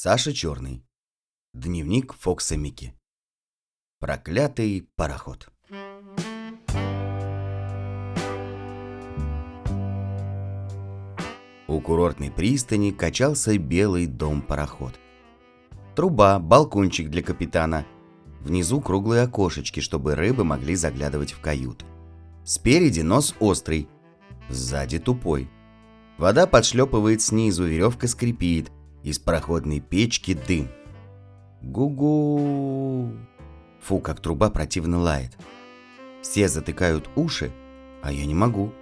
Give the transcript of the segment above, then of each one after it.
Саша Черный. Дневник Фокса Микки. Проклятый пароход. У курортной пристани качался белый дом-пароход. Труба, балкончик для капитана. Внизу круглые окошечки, чтобы рыбы могли заглядывать в кают. Спереди нос острый, сзади тупой. Вода подшлепывает снизу, веревка скрипит, из проходной печки дым. Гу-гу. Фу, как труба противно лает. Все затыкают уши, а я не могу.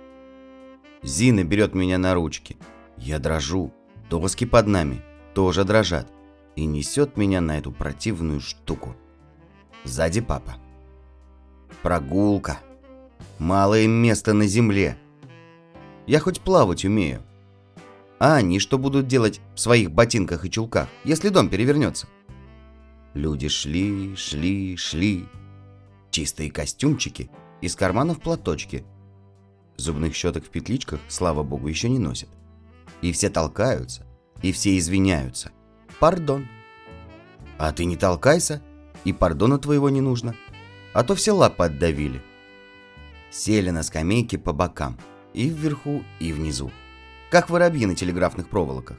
Зина берет меня на ручки. Я дрожу. Доски под нами тоже дрожат. И несет меня на эту противную штуку. Сзади папа. Прогулка. Малое место на земле. Я хоть плавать умею. А они что будут делать в своих ботинках и чулках, если дом перевернется? Люди шли, шли, шли. Чистые костюмчики, из карманов платочки. Зубных щеток в петличках, слава богу, еще не носят. И все толкаются, и все извиняются. Пардон. А ты не толкайся, и пардона твоего не нужно. А то все лапы отдавили. Сели на скамейки по бокам, и вверху, и внизу как воробьи на телеграфных проволоках.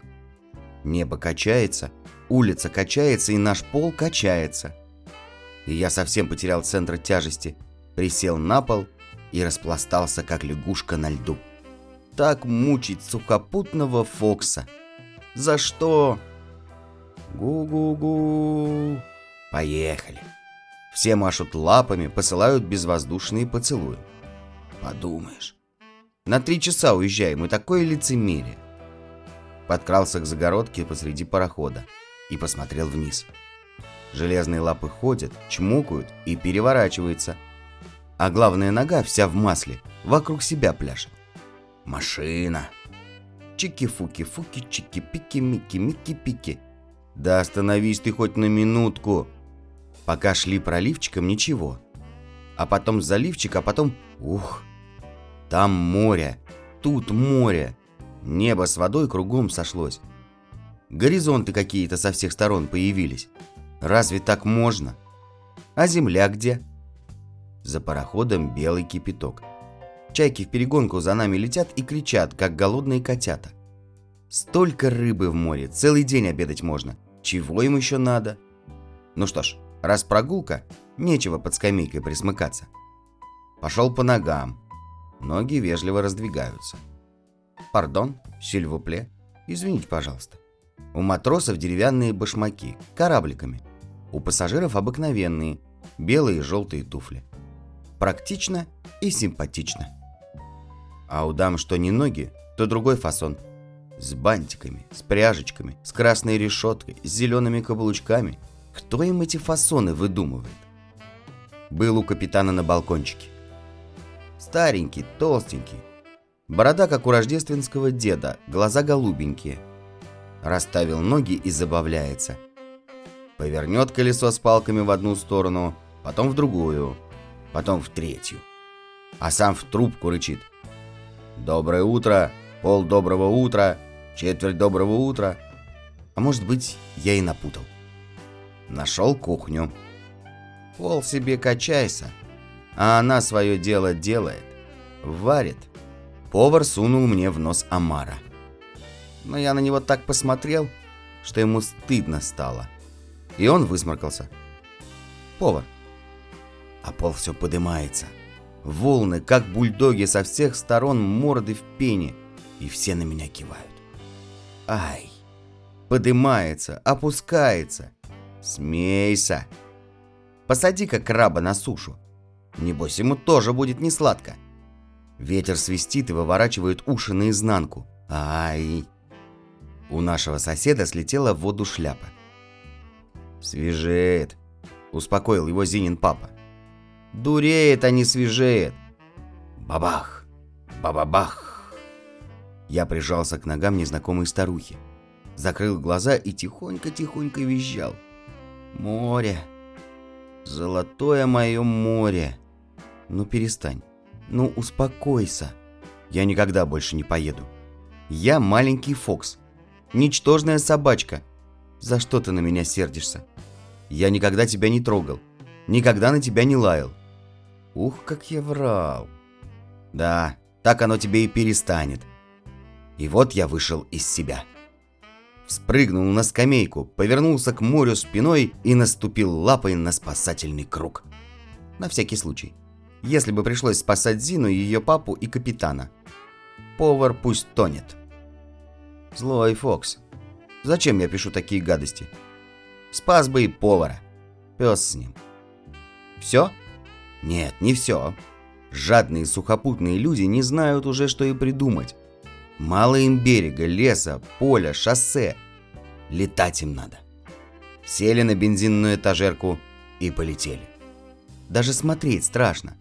Небо качается, улица качается и наш пол качается. И я совсем потерял центр тяжести, присел на пол и распластался, как лягушка на льду. Так мучить сухопутного Фокса. За что? Гу-гу-гу. Поехали. Все машут лапами, посылают безвоздушные поцелуи. Подумаешь, на три часа уезжаем, и такое лицемерие. Подкрался к загородке посреди парохода и посмотрел вниз. Железные лапы ходят, чмокают и переворачиваются. А главная нога вся в масле, вокруг себя пляшет. Машина. Чики-фуки-фуки, чики-пики-мики-мики-пики. Да остановись ты хоть на минутку. Пока шли проливчиком, ничего. А потом заливчик, а потом... Ух, там море, тут море. Небо с водой кругом сошлось. Горизонты какие-то со всех сторон появились. Разве так можно? А земля где? За пароходом белый кипяток. Чайки в перегонку за нами летят и кричат, как голодные котята. Столько рыбы в море, целый день обедать можно. Чего им еще надо? Ну что ж, раз прогулка, нечего под скамейкой присмыкаться. Пошел по ногам, Ноги вежливо раздвигаются. «Пардон, сильвупле, извините, пожалуйста». У матросов деревянные башмаки, корабликами. У пассажиров обыкновенные, белые и желтые туфли. Практично и симпатично. А у дам что не ноги, то другой фасон. С бантиками, с пряжечками, с красной решеткой, с зелеными каблучками. Кто им эти фасоны выдумывает? Был у капитана на балкончике. Старенький, толстенький. Борода, как у рождественского деда, глаза голубенькие. Расставил ноги и забавляется. Повернет колесо с палками в одну сторону, потом в другую, потом в третью. А сам в трубку рычит. «Доброе утро, пол доброго утра, четверть доброго утра». А может быть, я и напутал. Нашел кухню. Пол себе качайся, а она свое дело делает. Варит. Повар сунул мне в нос омара. Но я на него так посмотрел, что ему стыдно стало. И он высморкался. Повар. А пол все подымается. Волны, как бульдоги, со всех сторон морды в пене. И все на меня кивают. Ай! Подымается, опускается. Смейся. Посади-ка краба на сушу. Небось, ему тоже будет не сладко. Ветер свистит и выворачивает уши наизнанку. Ай! У нашего соседа слетела в воду шляпа. «Свежеет», — успокоил его Зинин папа. «Дуреет, а не свежеет». Бабах! Бабабах! Я прижался к ногам незнакомой старухи. Закрыл глаза и тихонько-тихонько визжал. «Море! Золотое мое море!» Ну перестань. Ну успокойся. Я никогда больше не поеду. Я маленький Фокс. Ничтожная собачка. За что ты на меня сердишься? Я никогда тебя не трогал. Никогда на тебя не лаял. Ух, как я врал. Да, так оно тебе и перестанет. И вот я вышел из себя. Спрыгнул на скамейку, повернулся к морю спиной и наступил лапой на спасательный круг. На всякий случай. Если бы пришлось спасать Зину, ее папу и капитана. Повар пусть тонет. Злой Фокс. Зачем я пишу такие гадости? Спас бы и повара. Пес с ним. Все? Нет, не все. Жадные сухопутные люди не знают уже, что и придумать. Мало им берега, леса, поля, шоссе. Летать им надо. Сели на бензинную этажерку и полетели. Даже смотреть страшно.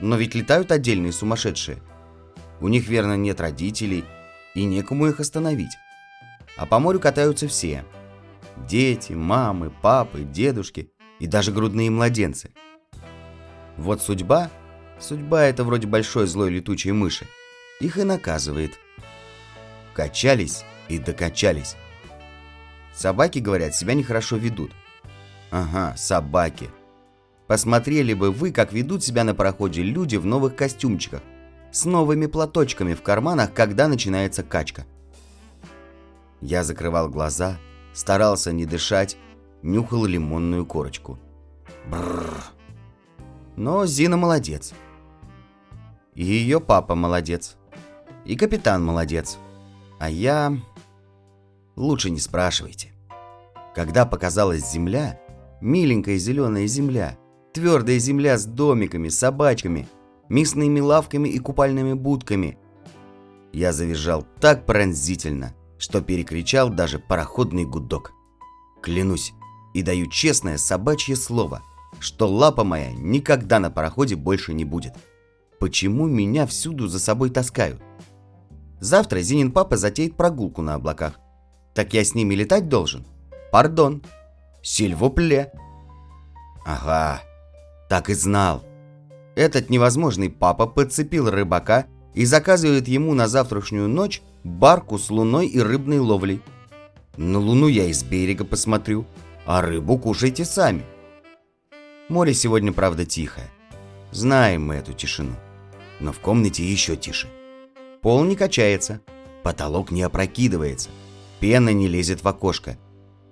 Но ведь летают отдельные сумасшедшие. У них, верно, нет родителей, и некому их остановить. А по морю катаются все. Дети, мамы, папы, дедушки и даже грудные младенцы. Вот судьба, судьба это вроде большой злой летучей мыши, их и наказывает. Качались и докачались. Собаки, говорят, себя нехорошо ведут. Ага, собаки. Посмотрели бы вы, как ведут себя на пароходе люди в новых костюмчиках, с новыми платочками в карманах, когда начинается качка. Я закрывал глаза, старался не дышать, нюхал лимонную корочку. Бррр. Но Зина молодец. И ее папа молодец. И капитан молодец. А я... Лучше не спрашивайте. Когда показалась земля, миленькая зеленая земля, твердая земля с домиками, собачками, мясными лавками и купальными будками, я завизжал так пронзительно, что перекричал даже пароходный гудок. Клянусь и даю честное собачье слово, что лапа моя никогда на пароходе больше не будет. Почему меня всюду за собой таскают? Завтра Зинин папа затеет прогулку на облаках. Так я с ними летать должен? Пардон. Сильвупле. Ага, так и знал. Этот невозможный папа подцепил рыбака и заказывает ему на завтрашнюю ночь барку с луной и рыбной ловлей. На луну я из берега посмотрю, а рыбу кушайте сами. Море сегодня, правда, тихое. Знаем мы эту тишину. Но в комнате еще тише. Пол не качается, потолок не опрокидывается, пена не лезет в окошко.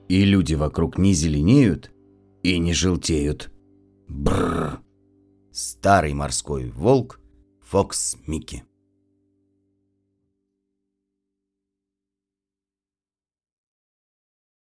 И люди вокруг не зеленеют и не желтеют. Бррр. Старый морской волк Фокс Микки.